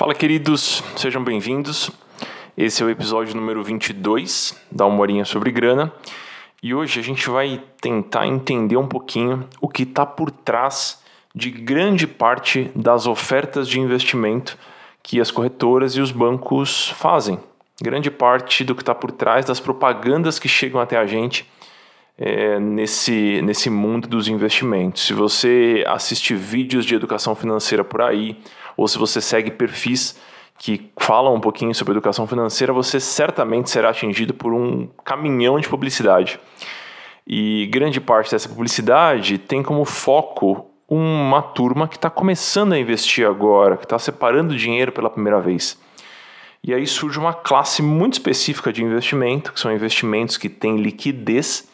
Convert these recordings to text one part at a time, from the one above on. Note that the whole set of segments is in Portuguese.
Fala, queridos, sejam bem-vindos. Esse é o episódio número 22 da Uma Horinha sobre Grana. E hoje a gente vai tentar entender um pouquinho o que está por trás de grande parte das ofertas de investimento que as corretoras e os bancos fazem. Grande parte do que está por trás das propagandas que chegam até a gente é, nesse, nesse mundo dos investimentos. Se você assiste vídeos de educação financeira por aí, ou se você segue perfis que falam um pouquinho sobre educação financeira, você certamente será atingido por um caminhão de publicidade. E grande parte dessa publicidade tem como foco uma turma que está começando a investir agora, que está separando dinheiro pela primeira vez. E aí surge uma classe muito específica de investimento, que são investimentos que têm liquidez,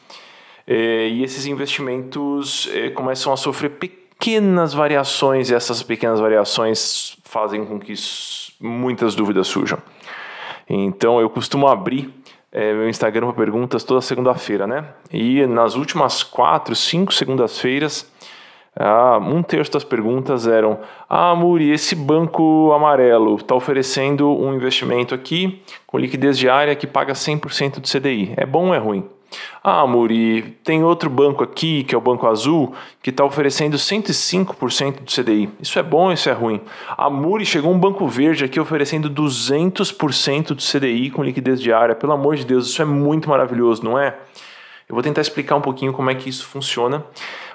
e esses investimentos eh, começam a sofrer pequenas variações, e essas pequenas variações fazem com que muitas dúvidas surjam. Então eu costumo abrir é, meu Instagram para perguntas toda segunda-feira, né? E nas últimas quatro, cinco segundas-feiras, ah, um terço das perguntas eram: Ah, Muri, esse banco amarelo está oferecendo um investimento aqui com liquidez diária que paga 100% do CDI. É bom ou é ruim? Ah, Muri, tem outro banco aqui, que é o Banco Azul, que está oferecendo 105% do CDI. Isso é bom isso é ruim? A Muri chegou um banco verde aqui oferecendo 200% do CDI com liquidez diária. Pelo amor de Deus, isso é muito maravilhoso, não é? Eu vou tentar explicar um pouquinho como é que isso funciona.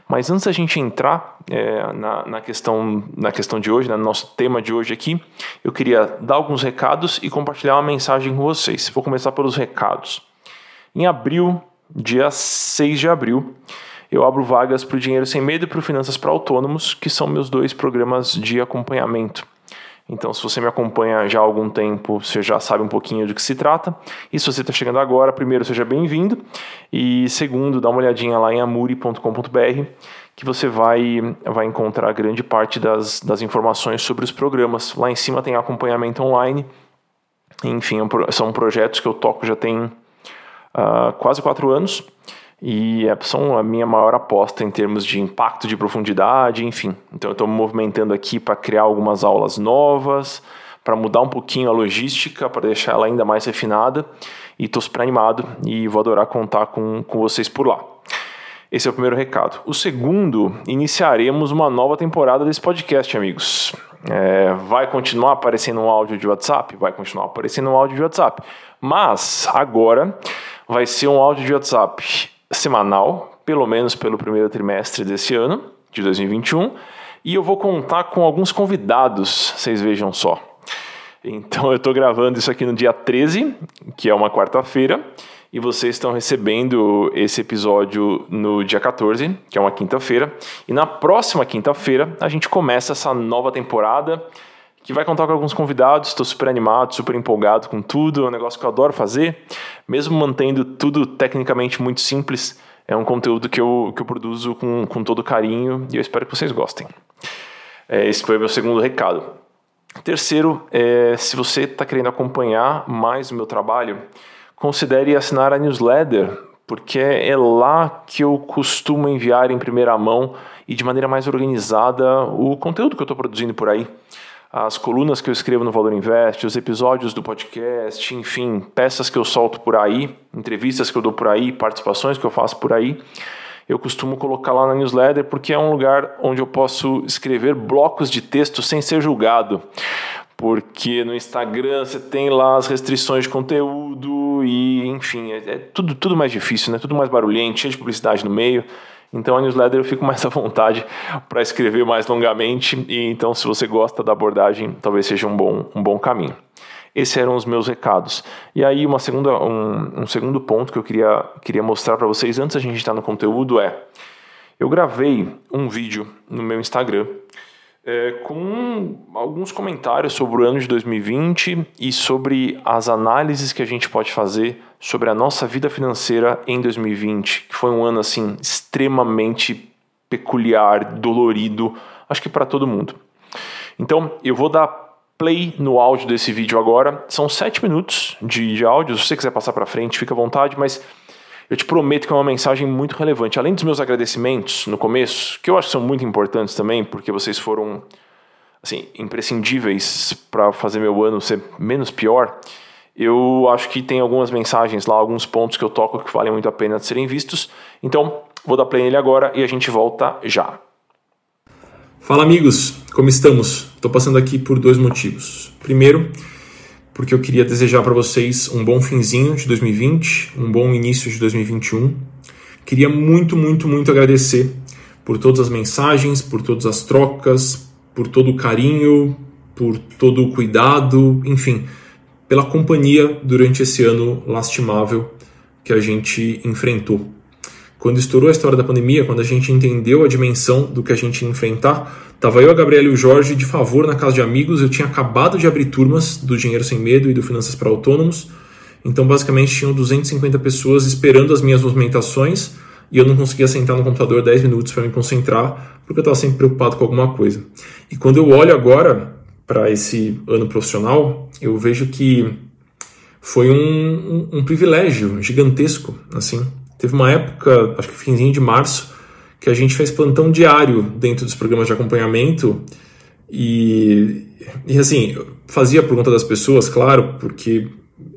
Mas antes da gente entrar é, na, na, questão, na questão de hoje, né, no nosso tema de hoje aqui, eu queria dar alguns recados e compartilhar uma mensagem com vocês. Vou começar pelos recados. Em abril, dia 6 de abril, eu abro vagas para o Dinheiro Sem Medo e para o Finanças para Autônomos, que são meus dois programas de acompanhamento. Então, se você me acompanha já há algum tempo, você já sabe um pouquinho de que se trata. E se você está chegando agora, primeiro, seja bem-vindo. E segundo, dá uma olhadinha lá em amuri.com.br, que você vai, vai encontrar grande parte das, das informações sobre os programas. Lá em cima tem acompanhamento online. Enfim, é são projetos que eu toco já tem uh, quase quatro anos e é, são a minha maior aposta em termos de impacto, de profundidade, enfim. Então eu estou me movimentando aqui para criar algumas aulas novas, para mudar um pouquinho a logística, para deixar ela ainda mais refinada e estou super animado e vou adorar contar com, com vocês por lá. Esse é o primeiro recado. O segundo, iniciaremos uma nova temporada desse podcast, amigos. É, vai continuar aparecendo um áudio de WhatsApp? Vai continuar aparecendo um áudio de WhatsApp. Mas agora vai ser um áudio de WhatsApp semanal, pelo menos pelo primeiro trimestre desse ano, de 2021, e eu vou contar com alguns convidados, vocês vejam só. Então eu estou gravando isso aqui no dia 13, que é uma quarta-feira, e vocês estão recebendo esse episódio no dia 14, que é uma quinta-feira, e na próxima quinta-feira a gente começa essa nova temporada que vai contar com alguns convidados. Estou super animado, super empolgado com tudo. É um negócio que eu adoro fazer, mesmo mantendo tudo tecnicamente muito simples. É um conteúdo que eu, que eu produzo com, com todo carinho e eu espero que vocês gostem. É, esse foi o meu segundo recado. Terceiro, é, se você está querendo acompanhar mais o meu trabalho, considere assinar a newsletter, porque é lá que eu costumo enviar em primeira mão e de maneira mais organizada o conteúdo que eu estou produzindo por aí as colunas que eu escrevo no Valor Invest, os episódios do podcast, enfim, peças que eu solto por aí, entrevistas que eu dou por aí, participações que eu faço por aí. Eu costumo colocar lá na newsletter porque é um lugar onde eu posso escrever blocos de texto sem ser julgado. Porque no Instagram você tem lá as restrições de conteúdo e, enfim, é, é tudo, tudo mais difícil, né? Tudo mais barulhento, cheio de publicidade no meio. Então a newsletter eu fico mais à vontade para escrever mais longamente e então se você gosta da abordagem, talvez seja um bom, um bom caminho. Esses eram os meus recados. E aí uma segunda, um, um segundo ponto que eu queria, queria mostrar para vocês antes da gente estar no conteúdo é eu gravei um vídeo no meu Instagram é, com alguns comentários sobre o ano de 2020 e sobre as análises que a gente pode fazer sobre a nossa vida financeira em 2020, que foi um ano assim extremamente peculiar, dolorido, acho que para todo mundo. Então, eu vou dar play no áudio desse vídeo agora. São sete minutos de, de áudio. Se você quiser passar para frente, fica à vontade, mas eu te prometo que é uma mensagem muito relevante. Além dos meus agradecimentos no começo, que eu acho que são muito importantes também, porque vocês foram assim, imprescindíveis para fazer meu ano ser menos pior, eu acho que tem algumas mensagens lá, alguns pontos que eu toco que valem muito a pena de serem vistos. Então, vou dar play nele agora e a gente volta já. Fala amigos, como estamos? Estou passando aqui por dois motivos. Primeiro, porque eu queria desejar para vocês um bom finzinho de 2020, um bom início de 2021. Queria muito, muito, muito agradecer por todas as mensagens, por todas as trocas, por todo o carinho, por todo o cuidado, enfim, pela companhia durante esse ano lastimável que a gente enfrentou. Quando estourou a história da pandemia, quando a gente entendeu a dimensão do que a gente ia enfrentar, tava eu, a Gabriela e o Jorge de favor na casa de amigos. Eu tinha acabado de abrir turmas do Dinheiro Sem Medo e do Finanças para Autônomos. Então, basicamente, tinham 250 pessoas esperando as minhas movimentações e eu não conseguia sentar no computador 10 minutos para me concentrar, porque eu estava sempre preocupado com alguma coisa. E quando eu olho agora para esse ano profissional, eu vejo que foi um, um, um, privilégio gigantesco. Assim, teve uma época, acho que finzinho de março, que a gente fez plantão diário dentro dos programas de acompanhamento e, e assim fazia por conta das pessoas, claro, porque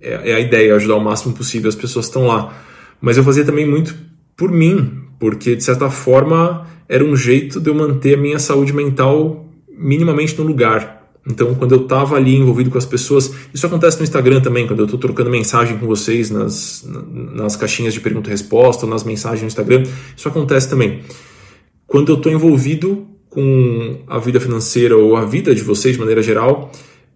é, é a ideia ajudar o máximo possível as pessoas estão lá. Mas eu fazia também muito por mim, porque de certa forma era um jeito de eu manter a minha saúde mental minimamente no lugar. Então, quando eu estava ali envolvido com as pessoas, isso acontece no Instagram também, quando eu estou trocando mensagem com vocês nas, nas caixinhas de pergunta e resposta, ou nas mensagens no Instagram, isso acontece também. Quando eu estou envolvido com a vida financeira ou a vida de vocês de maneira geral,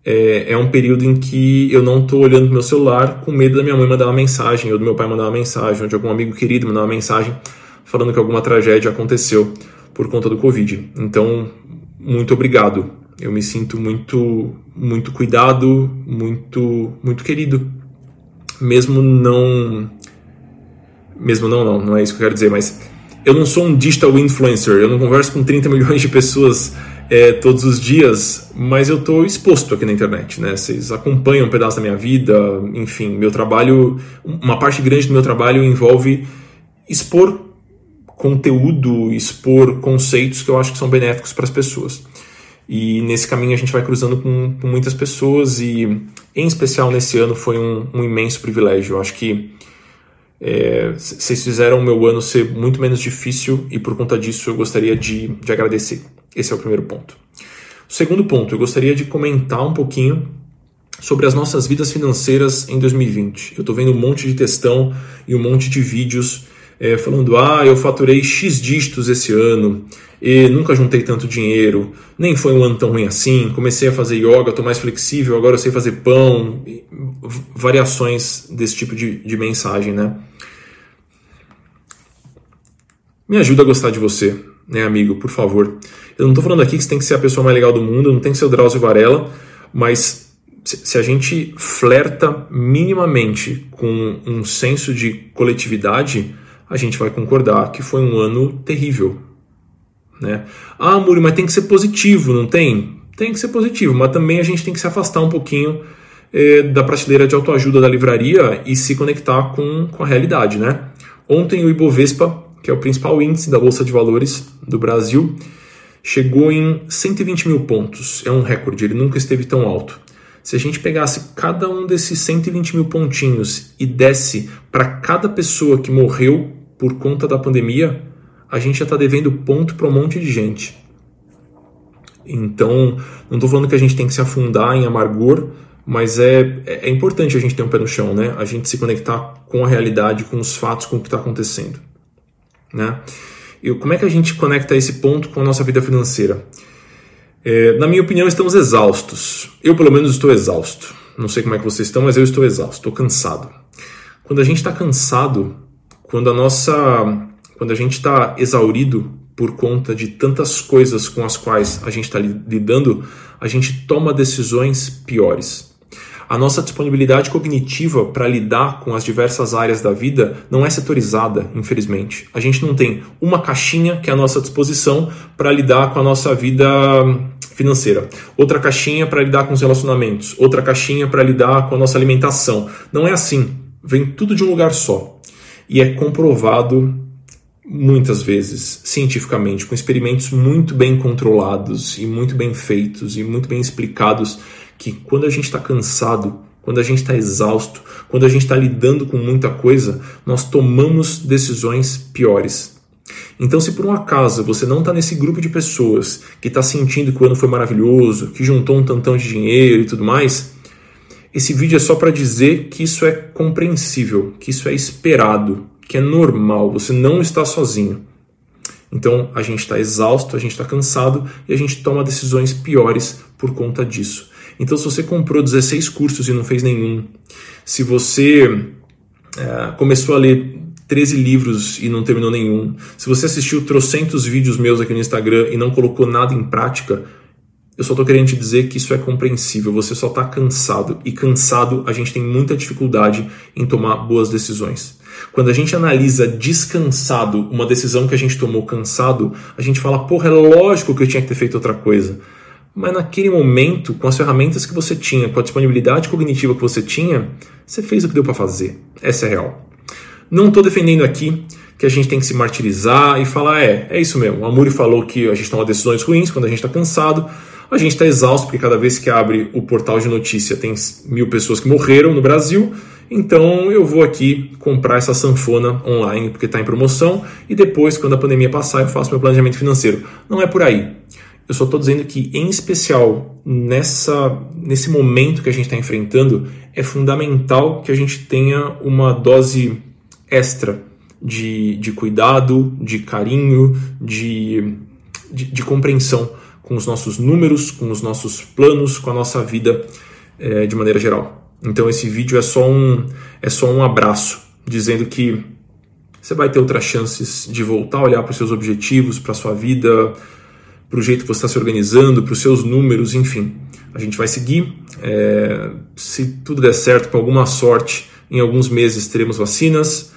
é, é um período em que eu não estou olhando para meu celular com medo da minha mãe mandar uma mensagem, ou do meu pai mandar uma mensagem, ou de algum amigo querido mandar uma mensagem falando que alguma tragédia aconteceu por conta do Covid. Então, muito obrigado. Eu me sinto muito, muito cuidado, muito, muito querido. Mesmo não. Mesmo não, não, não é isso que eu quero dizer, mas eu não sou um digital influencer, eu não converso com 30 milhões de pessoas é, todos os dias, mas eu estou exposto aqui na internet, né? Vocês acompanham um pedaço da minha vida, enfim, meu trabalho, uma parte grande do meu trabalho envolve expor conteúdo, expor conceitos que eu acho que são benéficos para as pessoas. E nesse caminho a gente vai cruzando com, com, muitas pessoas e, em especial nesse ano, foi um, um imenso privilégio. Eu acho que é, vocês fizeram o meu ano ser muito menos difícil e por conta disso eu gostaria de, de agradecer. Esse é o primeiro ponto. O segundo ponto, eu gostaria de comentar um pouquinho sobre as nossas vidas financeiras em 2020. Eu estou vendo um monte de textão e um monte de vídeos é, falando: ah, eu faturei X dígitos esse ano e nunca juntei tanto dinheiro, nem foi um ano tão ruim assim. Comecei a fazer yoga, estou mais flexível, agora eu sei fazer pão. Variações desse tipo de, de mensagem, né? Me ajuda a gostar de você, né, amigo, por favor. Eu não estou falando aqui que você tem que ser a pessoa mais legal do mundo, não tem que ser o Drauzio Varela, mas se a gente flerta minimamente com um senso de coletividade, a gente vai concordar que foi um ano terrível. Né? Ah, Muri, mas tem que ser positivo, não tem? Tem que ser positivo, mas também a gente tem que se afastar um pouquinho eh, da prateleira de autoajuda da livraria e se conectar com, com a realidade. Né? Ontem o Ibovespa que é o principal índice da Bolsa de Valores do Brasil, chegou em 120 mil pontos. É um recorde, ele nunca esteve tão alto. Se a gente pegasse cada um desses 120 mil pontinhos e desse para cada pessoa que morreu por conta da pandemia, a gente já está devendo ponto para um monte de gente. Então, não estou falando que a gente tem que se afundar em amargor, mas é, é importante a gente ter um pé no chão, né? A gente se conectar com a realidade, com os fatos, com o que está acontecendo. Né? E como é que a gente conecta esse ponto com a nossa vida financeira? É, na minha opinião, estamos exaustos. Eu, pelo menos, estou exausto. Não sei como é que vocês estão, mas eu estou exausto, estou cansado. Quando a gente está cansado, quando a nossa, quando a gente está exaurido por conta de tantas coisas com as quais a gente está lidando, a gente toma decisões piores. A nossa disponibilidade cognitiva para lidar com as diversas áreas da vida não é setorizada, infelizmente. A gente não tem uma caixinha que é a nossa disposição para lidar com a nossa vida financeira, outra caixinha para lidar com os relacionamentos, outra caixinha para lidar com a nossa alimentação. Não é assim. Vem tudo de um lugar só. E é comprovado muitas vezes, cientificamente, com experimentos muito bem controlados e muito bem feitos e muito bem explicados, que quando a gente está cansado, quando a gente está exausto, quando a gente está lidando com muita coisa, nós tomamos decisões piores. Então, se por um acaso você não está nesse grupo de pessoas que está sentindo que o ano foi maravilhoso, que juntou um tantão de dinheiro e tudo mais, esse vídeo é só para dizer que isso é compreensível, que isso é esperado, que é normal, você não está sozinho. Então a gente está exausto, a gente está cansado e a gente toma decisões piores por conta disso. Então, se você comprou 16 cursos e não fez nenhum, se você é, começou a ler 13 livros e não terminou nenhum, se você assistiu trocentos vídeos meus aqui no Instagram e não colocou nada em prática, eu só estou querendo te dizer que isso é compreensível, você só está cansado. E cansado, a gente tem muita dificuldade em tomar boas decisões. Quando a gente analisa descansado uma decisão que a gente tomou cansado, a gente fala, porra, é lógico que eu tinha que ter feito outra coisa. Mas naquele momento, com as ferramentas que você tinha, com a disponibilidade cognitiva que você tinha, você fez o que deu para fazer. Essa é real. Não estou defendendo aqui que a gente tem que se martirizar e falar, é, é isso mesmo. O Amuri falou que a gente toma decisões ruins quando a gente está cansado. A gente está exausto porque cada vez que abre o portal de notícia tem mil pessoas que morreram no Brasil. Então eu vou aqui comprar essa sanfona online porque está em promoção e depois, quando a pandemia passar, eu faço meu planejamento financeiro. Não é por aí. Eu só estou dizendo que, em especial nessa, nesse momento que a gente está enfrentando, é fundamental que a gente tenha uma dose extra de, de cuidado, de carinho, de, de, de compreensão com os nossos números, com os nossos planos, com a nossa vida é, de maneira geral. Então esse vídeo é só um é só um abraço dizendo que você vai ter outras chances de voltar a olhar para os seus objetivos, para a sua vida, para o jeito que você está se organizando, para os seus números, enfim. A gente vai seguir. É, se tudo der certo, com alguma sorte, em alguns meses teremos vacinas.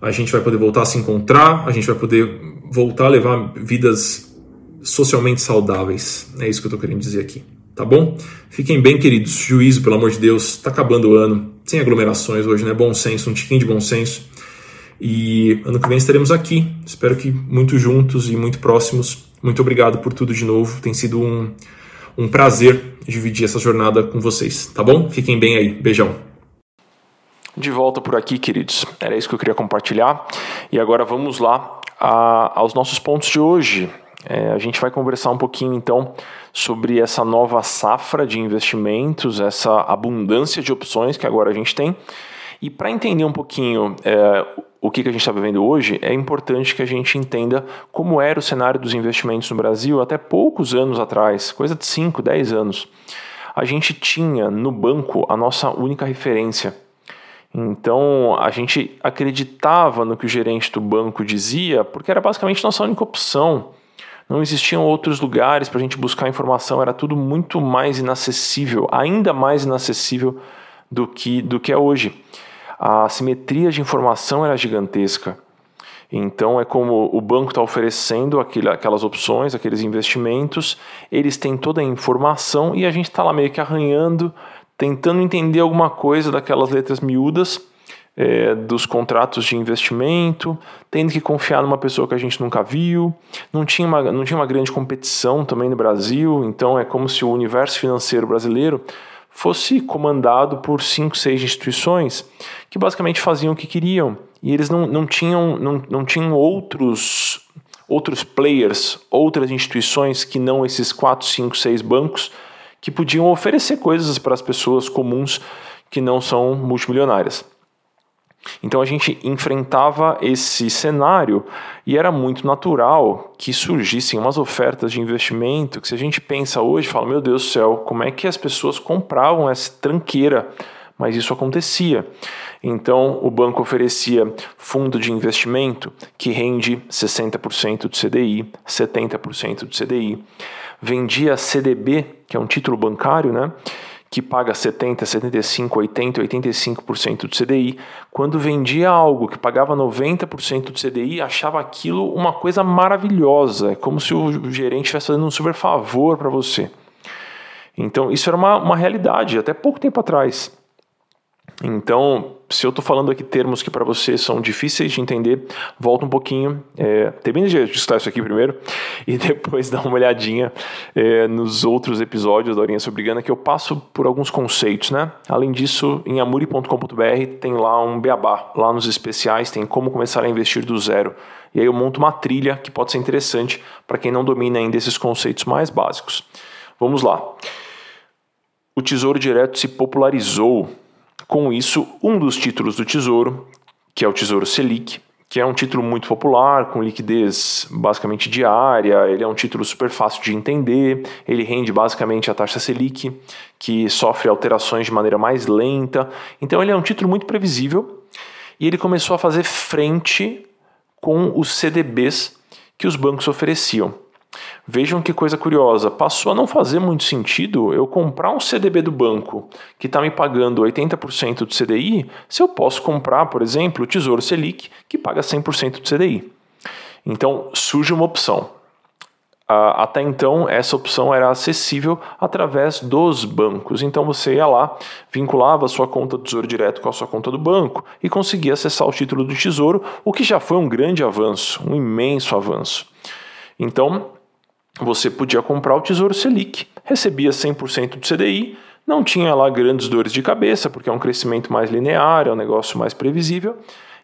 A gente vai poder voltar a se encontrar, a gente vai poder voltar a levar vidas socialmente saudáveis. É isso que eu estou querendo dizer aqui. Tá bom? Fiquem bem, queridos. Juízo, pelo amor de Deus. Está acabando o ano. Sem aglomerações hoje, né? Bom senso, um tiquinho de bom senso. E ano que vem estaremos aqui. Espero que muito juntos e muito próximos. Muito obrigado por tudo de novo. Tem sido um, um prazer dividir essa jornada com vocês. Tá bom? Fiquem bem aí. Beijão. De volta por aqui, queridos. Era isso que eu queria compartilhar. E agora vamos lá a, aos nossos pontos de hoje. É, a gente vai conversar um pouquinho então sobre essa nova safra de investimentos, essa abundância de opções que agora a gente tem. E para entender um pouquinho é, o que, que a gente está vivendo hoje, é importante que a gente entenda como era o cenário dos investimentos no Brasil até poucos anos atrás, coisa de 5, 10 anos. A gente tinha no banco a nossa única referência. Então a gente acreditava no que o gerente do banco dizia, porque era basicamente nossa única opção não existiam outros lugares para a gente buscar informação, era tudo muito mais inacessível, ainda mais inacessível do que, do que é hoje. A simetria de informação era gigantesca. Então é como o banco está oferecendo aquelas opções, aqueles investimentos, eles têm toda a informação e a gente está lá meio que arranhando, tentando entender alguma coisa daquelas letras miúdas é, dos contratos de investimento, tendo que confiar numa pessoa que a gente nunca viu, não tinha, uma, não tinha uma grande competição também no Brasil, então é como se o universo financeiro brasileiro fosse comandado por cinco, seis instituições que basicamente faziam o que queriam. E eles não, não, tinham, não, não tinham outros, outros players, outras instituições que não esses quatro, cinco, seis bancos que podiam oferecer coisas para as pessoas comuns que não são multimilionárias. Então a gente enfrentava esse cenário e era muito natural que surgissem umas ofertas de investimento que se a gente pensa hoje, fala, meu Deus do céu, como é que as pessoas compravam essa tranqueira? Mas isso acontecia. Então o banco oferecia fundo de investimento que rende 60% do CDI, 70% do CDI. Vendia CDB, que é um título bancário, né? Que paga 70, 75, 80, 85% do CDI, quando vendia algo que pagava 90% do CDI, achava aquilo uma coisa maravilhosa, é como se o gerente estivesse fazendo um super favor para você. Então, isso era uma, uma realidade até pouco tempo atrás. Então, se eu estou falando aqui termos que para você são difíceis de entender, volta um pouquinho, é, termine de escutar isso aqui primeiro e depois dá uma olhadinha é, nos outros episódios da Horinha Sobre Grana que eu passo por alguns conceitos, né? Além disso, em amuri.com.br tem lá um beabá, lá nos especiais tem como começar a investir do zero. E aí eu monto uma trilha que pode ser interessante para quem não domina ainda esses conceitos mais básicos. Vamos lá. O Tesouro Direto se popularizou com isso, um dos títulos do Tesouro, que é o Tesouro Selic, que é um título muito popular, com liquidez basicamente diária, ele é um título super fácil de entender, ele rende basicamente a taxa Selic, que sofre alterações de maneira mais lenta. Então ele é um título muito previsível e ele começou a fazer frente com os CDBs que os bancos ofereciam. Vejam que coisa curiosa, passou a não fazer muito sentido eu comprar um CDB do banco que está me pagando 80% do CDI, se eu posso comprar, por exemplo, o Tesouro Selic, que paga 100% do CDI. Então surge uma opção. até então, essa opção era acessível através dos bancos. Então você ia lá, vinculava a sua conta do Tesouro Direto com a sua conta do banco e conseguia acessar o título do Tesouro, o que já foi um grande avanço, um imenso avanço. Então, você podia comprar o Tesouro Selic, recebia 100% do CDI, não tinha lá grandes dores de cabeça, porque é um crescimento mais linear, é um negócio mais previsível,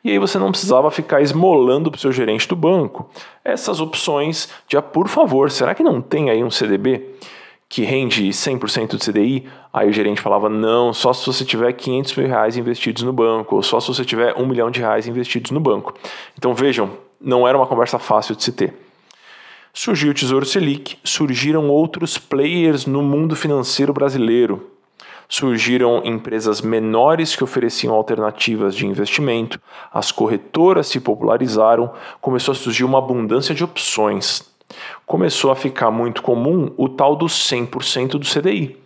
e aí você não precisava ficar esmolando para o seu gerente do banco essas opções de, ah, por favor, será que não tem aí um CDB que rende 100% do CDI? Aí o gerente falava, não, só se você tiver 500 mil reais investidos no banco, ou só se você tiver um milhão de reais investidos no banco. Então vejam, não era uma conversa fácil de se ter. Surgiu o Tesouro Selic, surgiram outros players no mundo financeiro brasileiro. Surgiram empresas menores que ofereciam alternativas de investimento, as corretoras se popularizaram, começou a surgir uma abundância de opções. Começou a ficar muito comum o tal do 100% do CDI.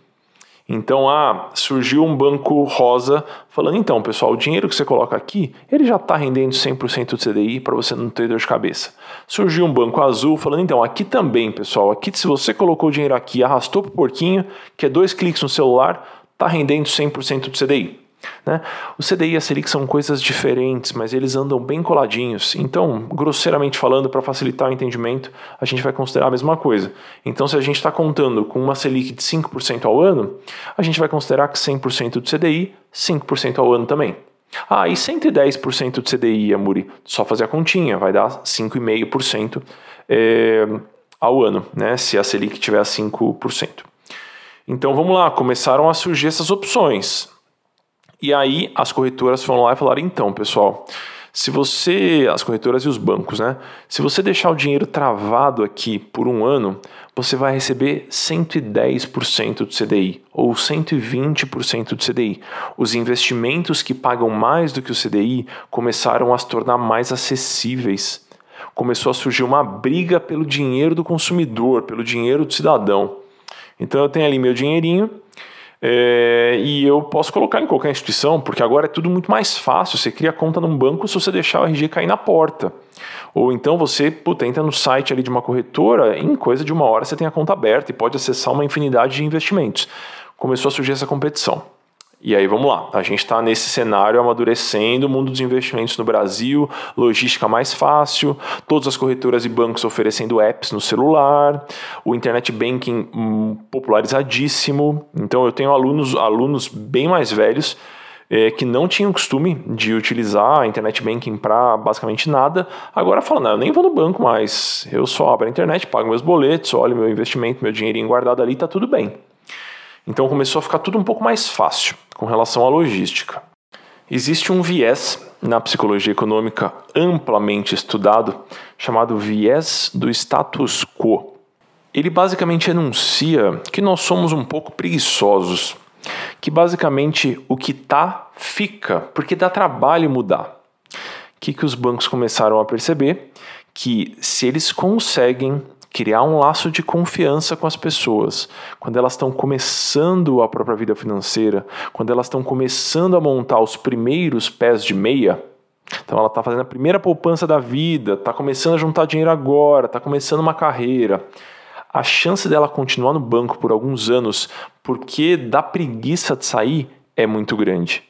Então, ah, surgiu um banco rosa falando, então, pessoal, o dinheiro que você coloca aqui, ele já está rendendo 100% do CDI para você não ter dor de cabeça. Surgiu um banco azul falando, então, aqui também, pessoal, aqui se você colocou o dinheiro aqui, arrastou para o porquinho, que é dois cliques no celular, está rendendo 100% do CDI. Né? O CDI e a Selic são coisas diferentes, mas eles andam bem coladinhos. Então, grosseiramente falando, para facilitar o entendimento, a gente vai considerar a mesma coisa. Então, se a gente está contando com uma Selic de 5% ao ano, a gente vai considerar que 100% do CDI, 5% ao ano também. Ah, e 110% do CDI, Amuri? Só fazer a continha, vai dar 5,5% é, ao ano, né? se a Selic tiver a 5%. Então vamos lá, começaram a surgir essas opções. E aí as corretoras foram lá e falaram: então, pessoal, se você, as corretoras e os bancos, né? Se você deixar o dinheiro travado aqui por um ano, você vai receber 110% do CDI ou 120% do CDI. Os investimentos que pagam mais do que o CDI começaram a se tornar mais acessíveis. Começou a surgir uma briga pelo dinheiro do consumidor, pelo dinheiro do cidadão. Então eu tenho ali meu dinheirinho, é, e eu posso colocar em qualquer instituição, porque agora é tudo muito mais fácil. Você cria conta num banco se você deixar o RG cair na porta. Ou então você puta, entra no site ali de uma corretora, em coisa de uma hora você tem a conta aberta e pode acessar uma infinidade de investimentos. Começou a surgir essa competição. E aí vamos lá, a gente está nesse cenário amadurecendo o mundo dos investimentos no Brasil, logística mais fácil, todas as corretoras e bancos oferecendo apps no celular, o internet banking hum, popularizadíssimo. Então eu tenho alunos, alunos bem mais velhos é, que não tinham costume de utilizar a internet banking para basicamente nada, agora falam, não, eu nem vou no banco mais, eu só abro a internet, pago meus boletos, olho meu investimento, meu dinheirinho guardado ali, está tudo bem. Então começou a ficar tudo um pouco mais fácil com relação à logística. Existe um viés na psicologia econômica amplamente estudado chamado viés do status quo. Ele basicamente enuncia que nós somos um pouco preguiçosos, que basicamente o que tá fica, porque dá trabalho mudar. O que, que os bancos começaram a perceber? Que se eles conseguem criar um laço de confiança com as pessoas. Quando elas estão começando a própria vida financeira, quando elas estão começando a montar os primeiros pés de meia, então ela está fazendo a primeira poupança da vida, está começando a juntar dinheiro agora, está começando uma carreira. A chance dela continuar no banco por alguns anos, porque dá preguiça de sair, é muito grande.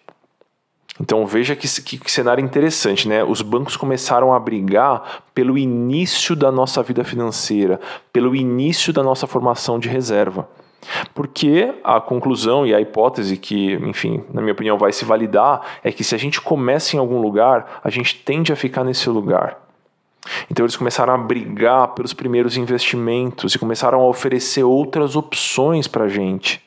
Então veja que, que, cenário interessante, né? Os bancos começaram a brigar pelo início da nossa vida financeira, pelo início da nossa formação de reserva. Porque a conclusão e a hipótese que, enfim, na minha opinião, vai se validar é que se a gente começa em algum lugar, a gente tende a ficar nesse lugar. Então eles começaram a brigar pelos primeiros investimentos e começaram a oferecer outras opções para a gente.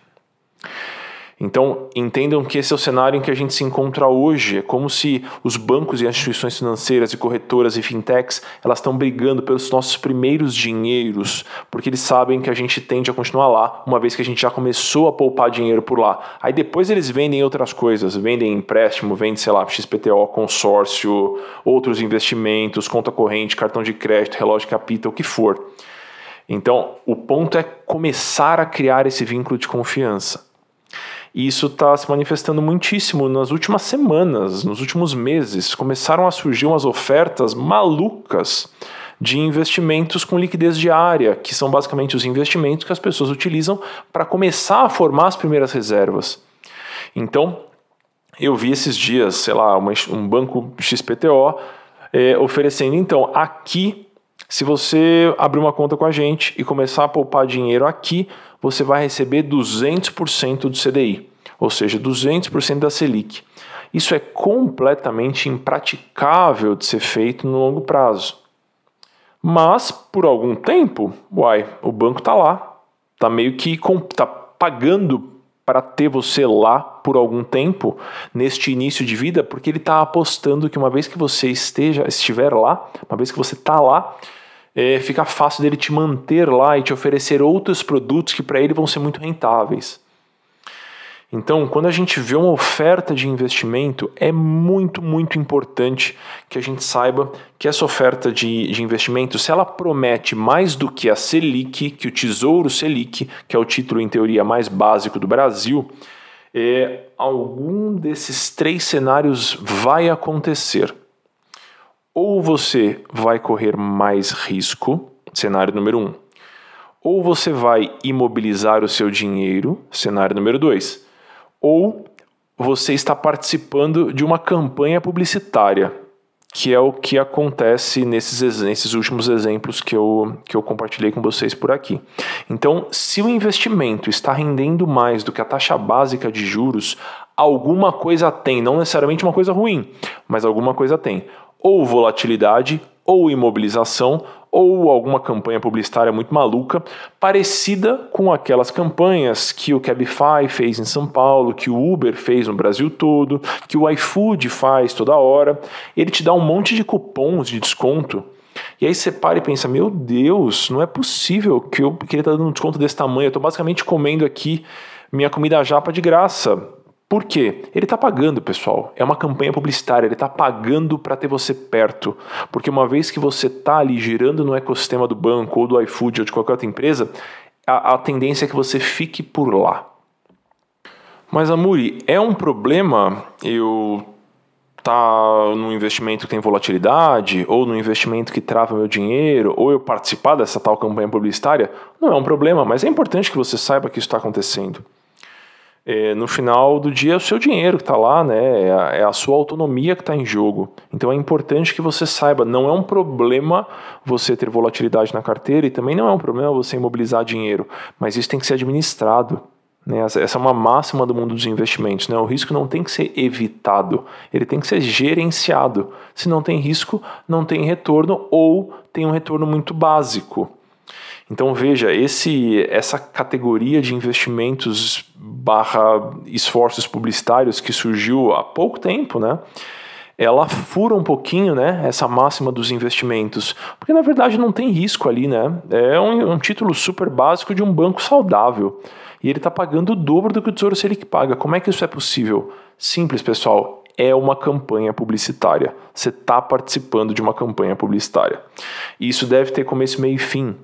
Então, entendam que esse é o cenário em que a gente se encontra hoje. É como se os bancos e instituições financeiras e corretoras e fintechs, elas estão brigando pelos nossos primeiros dinheiros, porque eles sabem que a gente tende a continuar lá, uma vez que a gente já começou a poupar dinheiro por lá. Aí depois eles vendem outras coisas, vendem empréstimo, vendem, sei lá, XPTO, consórcio, outros investimentos, conta corrente, cartão de crédito, relógio capital, o que for. Então, o ponto é começar a criar esse vínculo de confiança. E isso está se manifestando muitíssimo nas últimas semanas, nos últimos meses. Começaram a surgir umas ofertas malucas de investimentos com liquidez diária, que são basicamente os investimentos que as pessoas utilizam para começar a formar as primeiras reservas. Então, eu vi esses dias, sei lá, uma, um banco XPTO é, oferecendo, então, aqui, se você abrir uma conta com a gente e começar a poupar dinheiro aqui, você vai receber 200% do CDI, ou seja, 200% da Selic. Isso é completamente impraticável de ser feito no longo prazo. Mas, por algum tempo, uai, o banco está lá, está meio que tá pagando para ter você lá por algum tempo neste início de vida, porque ele está apostando que uma vez que você esteja estiver lá, uma vez que você está lá, é, fica fácil dele te manter lá e te oferecer outros produtos que para ele vão ser muito rentáveis. Então, quando a gente vê uma oferta de investimento, é muito, muito importante que a gente saiba que essa oferta de, de investimento, se ela promete mais do que a Selic, que o Tesouro Selic, que é o título em teoria mais básico do Brasil, é, algum desses três cenários vai acontecer ou você vai correr mais risco, cenário número um, ou você vai imobilizar o seu dinheiro, cenário número dois, ou você está participando de uma campanha publicitária, que é o que acontece nesses, nesses últimos exemplos que eu, que eu compartilhei com vocês por aqui. Então, se o investimento está rendendo mais do que a taxa básica de juros, alguma coisa tem, não necessariamente uma coisa ruim, mas alguma coisa tem ou volatilidade, ou imobilização, ou alguma campanha publicitária muito maluca, parecida com aquelas campanhas que o Cabify fez em São Paulo, que o Uber fez no Brasil todo, que o iFood faz toda hora. Ele te dá um monte de cupons de desconto. E aí você para e pensa, meu Deus, não é possível que, eu, que ele está dando um desconto desse tamanho. Eu estou basicamente comendo aqui minha comida japa de graça. Por quê? Ele está pagando, pessoal. É uma campanha publicitária, ele está pagando para ter você perto. Porque uma vez que você está ali girando no ecossistema do banco ou do iFood ou de qualquer outra empresa, a, a tendência é que você fique por lá. Mas, Amuri, é um problema eu tá num investimento que tem volatilidade, ou no investimento que trava meu dinheiro, ou eu participar dessa tal campanha publicitária, não é um problema, mas é importante que você saiba que isso está acontecendo é, no final do dia é o seu dinheiro que está lá, né? É a, é a, sua autonomia que está em jogo. Então é importante que você saiba, não é um problema você ter volatilidade na carteira e também não é um problema você imobilizar dinheiro, mas isso tem que ser administrado. Né? Essa é uma máxima do mundo dos investimentos. Né? O risco não tem que ser evitado, ele tem que ser gerenciado. Se não tem risco, não tem retorno ou tem um retorno muito básico. Então veja, esse, essa categoria de investimentos barra esforços publicitários que surgiu há pouco tempo, né? Ela fura um pouquinho, né? Essa máxima dos investimentos, porque na verdade não tem risco ali, né? É um, um título super básico de um banco saudável e ele está pagando o dobro do que o Tesouro Selic paga. Como é que isso é possível? Simples, pessoal. É uma campanha publicitária. Você está participando de uma campanha publicitária. E isso deve ter começo, meio e fim.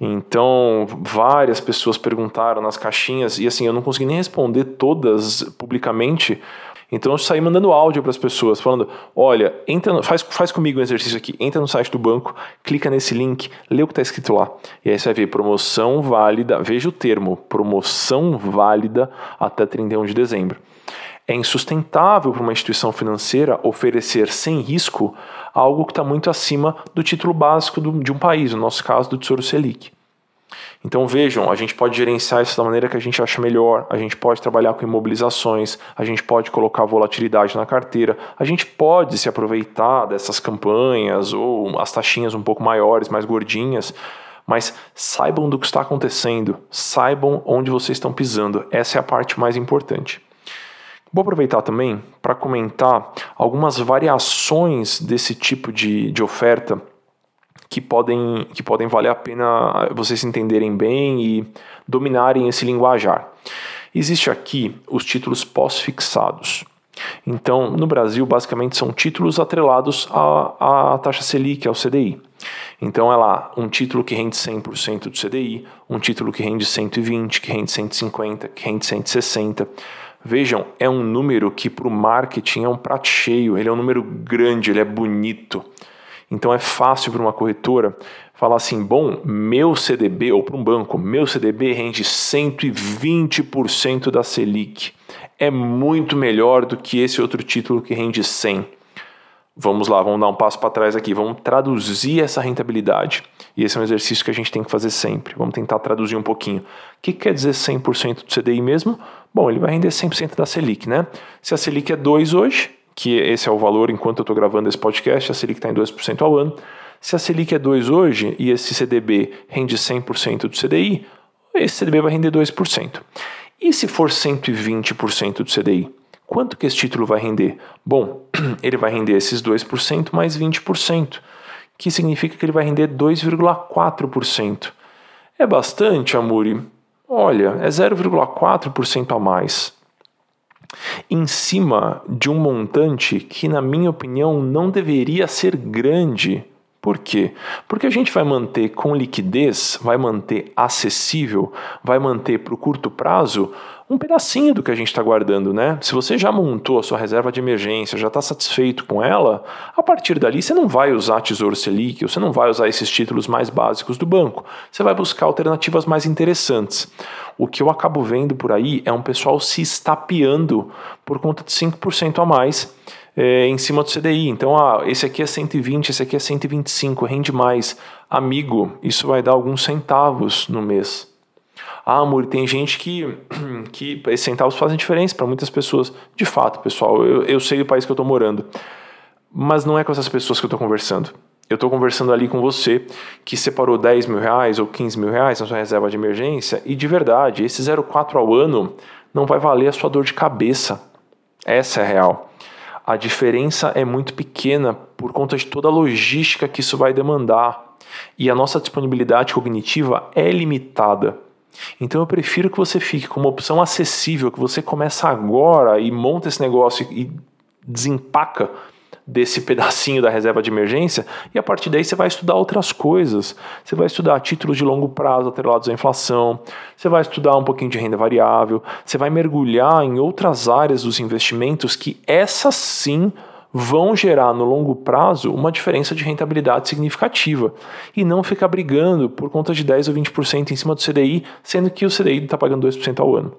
Então, várias pessoas perguntaram nas caixinhas e assim, eu não consegui nem responder todas publicamente. Então eu saí mandando áudio para as pessoas, falando: olha, entra, faz, faz comigo um exercício aqui, entra no site do banco, clica nesse link, lê o que está escrito lá. E aí você vai ver promoção válida, veja o termo, promoção válida até 31 de dezembro. É insustentável para uma instituição financeira oferecer sem risco algo que está muito acima do título básico de um país, no nosso caso, do Tesouro Selic. Então vejam, a gente pode gerenciar isso da maneira que a gente acha melhor, a gente pode trabalhar com imobilizações, a gente pode colocar volatilidade na carteira, a gente pode se aproveitar dessas campanhas ou as taxinhas um pouco maiores, mais gordinhas, mas saibam do que está acontecendo, saibam onde vocês estão pisando, essa é a parte mais importante. Vou aproveitar também para comentar algumas variações desse tipo de, de oferta que podem, que podem valer a pena vocês entenderem bem e dominarem esse linguajar. Existe aqui os títulos pós-fixados. Então, no Brasil, basicamente são títulos atrelados à, à taxa Selic, ao CDI. Então é lá um título que rende 100% do CDI, um título que rende 120, que rende 150, que rende 160. Vejam, é um número que para o marketing é um prato cheio, ele é um número grande, ele é bonito. Então é fácil para uma corretora falar assim: bom, meu CDB, ou para um banco, meu CDB rende 120% da Selic. É muito melhor do que esse outro título que rende 100%. Vamos lá, vamos dar um passo para trás aqui, vamos traduzir essa rentabilidade. E esse é um exercício que a gente tem que fazer sempre. Vamos tentar traduzir um pouquinho. O que quer dizer 100% do CDI mesmo? Bom, ele vai render 100% da Selic, né? Se a Selic é 2 hoje, que esse é o valor enquanto eu estou gravando esse podcast, a Selic está em 2% ao ano. Se a Selic é 2 hoje e esse CDB rende 100% do CDI, esse CDB vai render 2%. E se for 120% do CDI? Quanto que esse título vai render? Bom, ele vai render esses 2% mais 20%, que significa que ele vai render 2,4%. É bastante, Amuri? Olha, é 0,4% a mais em cima de um montante que, na minha opinião, não deveria ser grande. Por quê? Porque a gente vai manter com liquidez, vai manter acessível, vai manter para o curto prazo um pedacinho do que a gente está guardando, né? Se você já montou a sua reserva de emergência, já está satisfeito com ela, a partir dali você não vai usar Tesouro Selic, você não vai usar esses títulos mais básicos do banco, você vai buscar alternativas mais interessantes. O que eu acabo vendo por aí é um pessoal se estapeando por conta de 5% a mais é, em cima do CDI. Então, ah, esse aqui é 120, esse aqui é 125, rende mais. Amigo, isso vai dar alguns centavos no mês. Ah, amor, tem gente que, que esses centavos fazem diferença para muitas pessoas. De fato, pessoal, eu, eu sei o país que eu estou morando. Mas não é com essas pessoas que eu estou conversando. Eu estou conversando ali com você que separou 10 mil reais ou 15 mil reais na sua reserva de emergência e de verdade, esse 0,4 ao ano não vai valer a sua dor de cabeça. Essa é a real. A diferença é muito pequena por conta de toda a logística que isso vai demandar. E a nossa disponibilidade cognitiva é limitada. Então eu prefiro que você fique com uma opção acessível, que você começa agora e monta esse negócio e desempaca desse pedacinho da reserva de emergência e a partir daí você vai estudar outras coisas. Você vai estudar títulos de longo prazo atrelados à inflação, você vai estudar um pouquinho de renda variável, você vai mergulhar em outras áreas dos investimentos que essas sim vão gerar no longo prazo uma diferença de rentabilidade significativa e não ficar brigando por conta de 10 ou 20% em cima do CDI, sendo que o CDI está pagando 2% ao ano.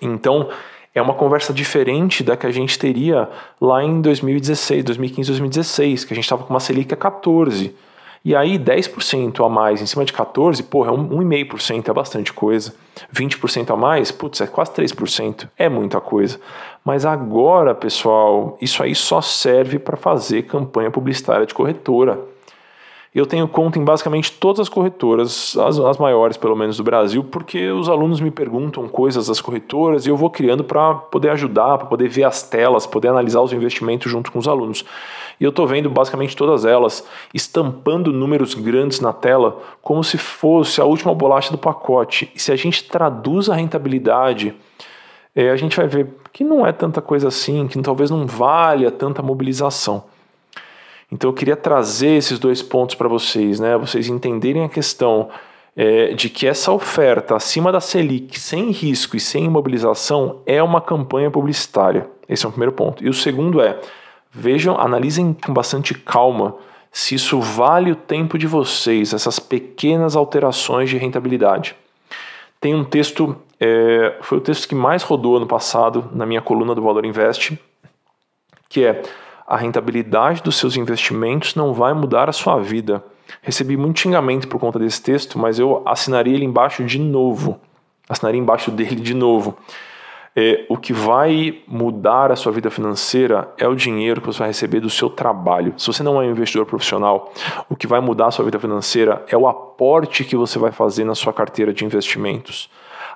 Então, é uma conversa diferente da que a gente teria lá em 2016, 2015, 2016, que a gente estava com uma Selic a 14. E aí 10% a mais em cima de 14, porra, é 1,5%, é bastante coisa. 20% a mais, putz, é quase 3%, é muita coisa. Mas agora, pessoal, isso aí só serve para fazer campanha publicitária de corretora. Eu tenho conta em basicamente todas as corretoras, as, as maiores pelo menos do Brasil, porque os alunos me perguntam coisas das corretoras e eu vou criando para poder ajudar, para poder ver as telas, poder analisar os investimentos junto com os alunos. E eu estou vendo basicamente todas elas estampando números grandes na tela como se fosse a última bolacha do pacote. E se a gente traduz a rentabilidade, é, a gente vai ver que não é tanta coisa assim, que talvez não valha tanta mobilização. Então eu queria trazer esses dois pontos para vocês, né? Vocês entenderem a questão é, de que essa oferta acima da Selic, sem risco e sem imobilização, é uma campanha publicitária. Esse é o primeiro ponto. E o segundo é, vejam, analisem com bastante calma se isso vale o tempo de vocês, essas pequenas alterações de rentabilidade. Tem um texto é, foi o texto que mais rodou ano passado na minha coluna do Valor Invest, que é a rentabilidade dos seus investimentos não vai mudar a sua vida. Recebi muito xingamento por conta desse texto, mas eu assinaria ele embaixo de novo. Assinaria embaixo dele de novo. É, o que vai mudar a sua vida financeira é o dinheiro que você vai receber do seu trabalho. Se você não é um investidor profissional, o que vai mudar a sua vida financeira é o aporte que você vai fazer na sua carteira de investimentos.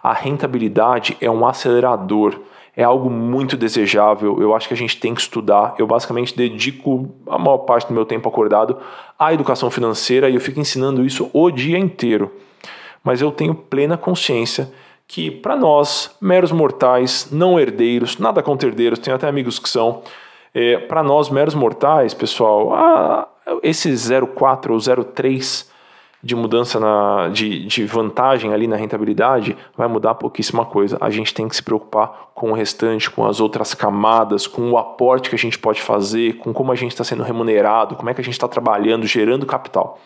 A rentabilidade é um acelerador, é algo muito desejável. Eu acho que a gente tem que estudar. Eu basicamente dedico a maior parte do meu tempo acordado à educação financeira e eu fico ensinando isso o dia inteiro. Mas eu tenho plena consciência que para nós, meros mortais, não herdeiros, nada contra herdeiros, tenho até amigos que são, é, para nós, meros mortais, pessoal, ah, esse 0,4 ou 0,3 de mudança na, de, de vantagem ali na rentabilidade vai mudar pouquíssima coisa. A gente tem que se preocupar com o restante, com as outras camadas, com o aporte que a gente pode fazer, com como a gente está sendo remunerado, como é que a gente está trabalhando, gerando capital.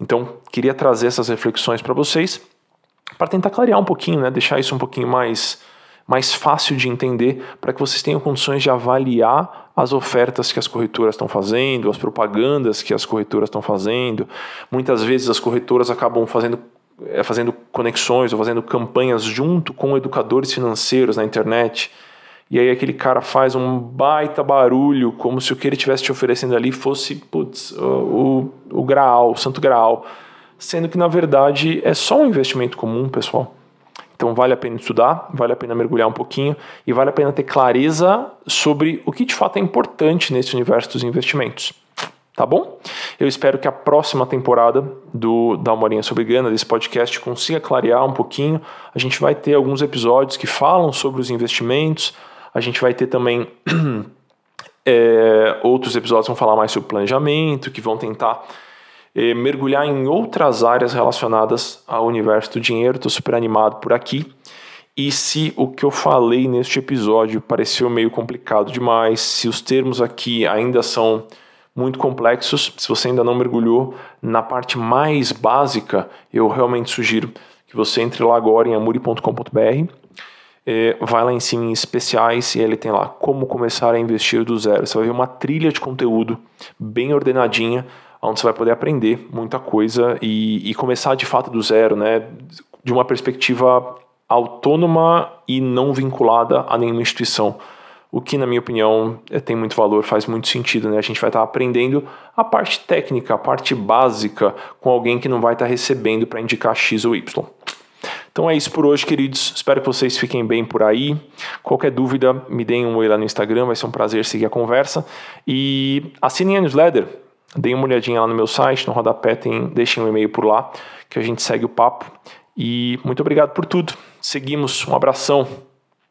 Então, queria trazer essas reflexões para vocês para tentar clarear um pouquinho, né, deixar isso um pouquinho mais, mais fácil de entender, para que vocês tenham condições de avaliar as ofertas que as corretoras estão fazendo, as propagandas que as corretoras estão fazendo. Muitas vezes as corretoras acabam fazendo é, fazendo conexões ou fazendo campanhas junto com educadores financeiros na internet. E aí aquele cara faz um baita barulho, como se o que ele estivesse te oferecendo ali fosse putz, o, o, o graal, o santo graal sendo que na verdade é só um investimento comum, pessoal. Então vale a pena estudar, vale a pena mergulhar um pouquinho e vale a pena ter clareza sobre o que de fato é importante nesse universo dos investimentos. Tá bom? Eu espero que a próxima temporada do Da Uma sobre Grana, desse podcast, consiga clarear um pouquinho. A gente vai ter alguns episódios que falam sobre os investimentos, a gente vai ter também é, outros episódios que vão falar mais sobre planejamento, que vão tentar mergulhar em outras áreas relacionadas ao universo do dinheiro. Estou super animado por aqui. E se o que eu falei neste episódio pareceu meio complicado demais, se os termos aqui ainda são muito complexos, se você ainda não mergulhou na parte mais básica, eu realmente sugiro que você entre lá agora em amuri.com.br, é, vai lá em cima em especiais e ele tem lá como começar a investir do zero. Você vai ver uma trilha de conteúdo bem ordenadinha onde você vai poder aprender muita coisa e, e começar de fato do zero, né? De uma perspectiva autônoma e não vinculada a nenhuma instituição. O que, na minha opinião, é, tem muito valor, faz muito sentido, né? A gente vai estar aprendendo a parte técnica, a parte básica, com alguém que não vai estar recebendo para indicar X ou Y. Então é isso por hoje, queridos. Espero que vocês fiquem bem por aí. Qualquer dúvida, me deem um oi lá no Instagram, vai ser um prazer seguir a conversa. E assinem a newsletter. Deem uma olhadinha lá no meu site, no rodapé tem, deixem um e-mail por lá, que a gente segue o papo. E muito obrigado por tudo. Seguimos, um abração.